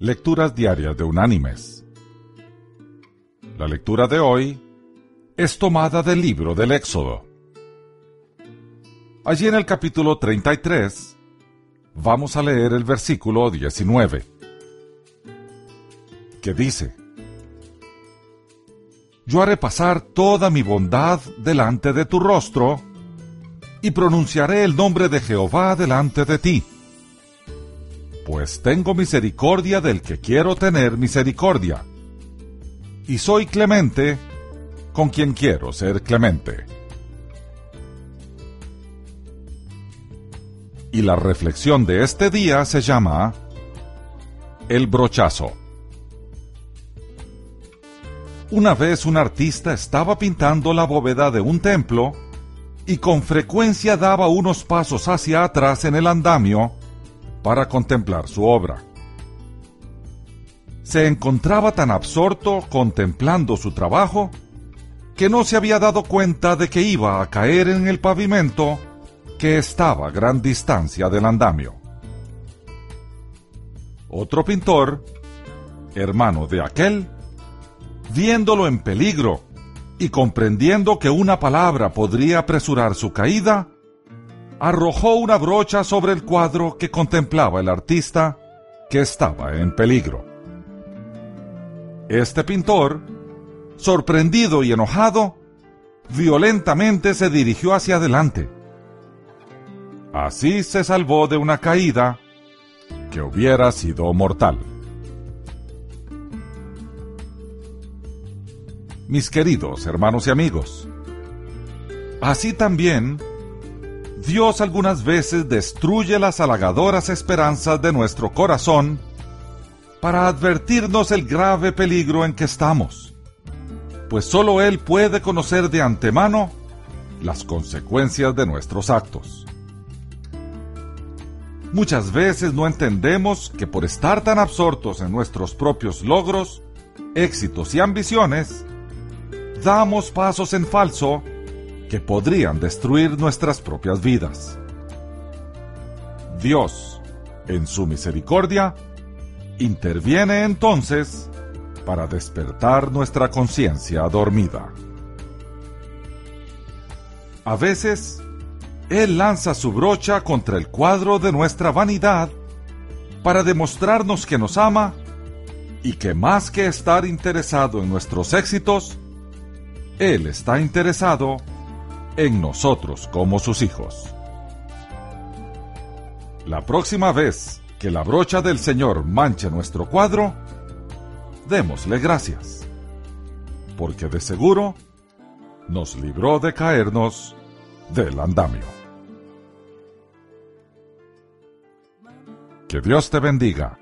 Lecturas Diarias de Unánimes. La lectura de hoy es tomada del libro del Éxodo. Allí en el capítulo 33 vamos a leer el versículo 19, que dice, Yo haré pasar toda mi bondad delante de tu rostro, y pronunciaré el nombre de Jehová delante de ti pues tengo misericordia del que quiero tener misericordia, y soy clemente con quien quiero ser clemente. Y la reflexión de este día se llama El brochazo. Una vez un artista estaba pintando la bóveda de un templo y con frecuencia daba unos pasos hacia atrás en el andamio para contemplar su obra. Se encontraba tan absorto contemplando su trabajo que no se había dado cuenta de que iba a caer en el pavimento que estaba a gran distancia del andamio. Otro pintor, hermano de aquel, viéndolo en peligro y comprendiendo que una palabra podría apresurar su caída, arrojó una brocha sobre el cuadro que contemplaba el artista que estaba en peligro. Este pintor, sorprendido y enojado, violentamente se dirigió hacia adelante. Así se salvó de una caída que hubiera sido mortal. Mis queridos hermanos y amigos, así también Dios algunas veces destruye las halagadoras esperanzas de nuestro corazón para advertirnos el grave peligro en que estamos, pues solo Él puede conocer de antemano las consecuencias de nuestros actos. Muchas veces no entendemos que por estar tan absortos en nuestros propios logros, éxitos y ambiciones, damos pasos en falso podrían destruir nuestras propias vidas. Dios, en su misericordia, interviene entonces para despertar nuestra conciencia dormida. A veces, Él lanza su brocha contra el cuadro de nuestra vanidad para demostrarnos que nos ama y que más que estar interesado en nuestros éxitos, Él está interesado en nosotros como sus hijos. La próxima vez que la brocha del Señor manche nuestro cuadro, démosle gracias, porque de seguro nos libró de caernos del andamio. Que Dios te bendiga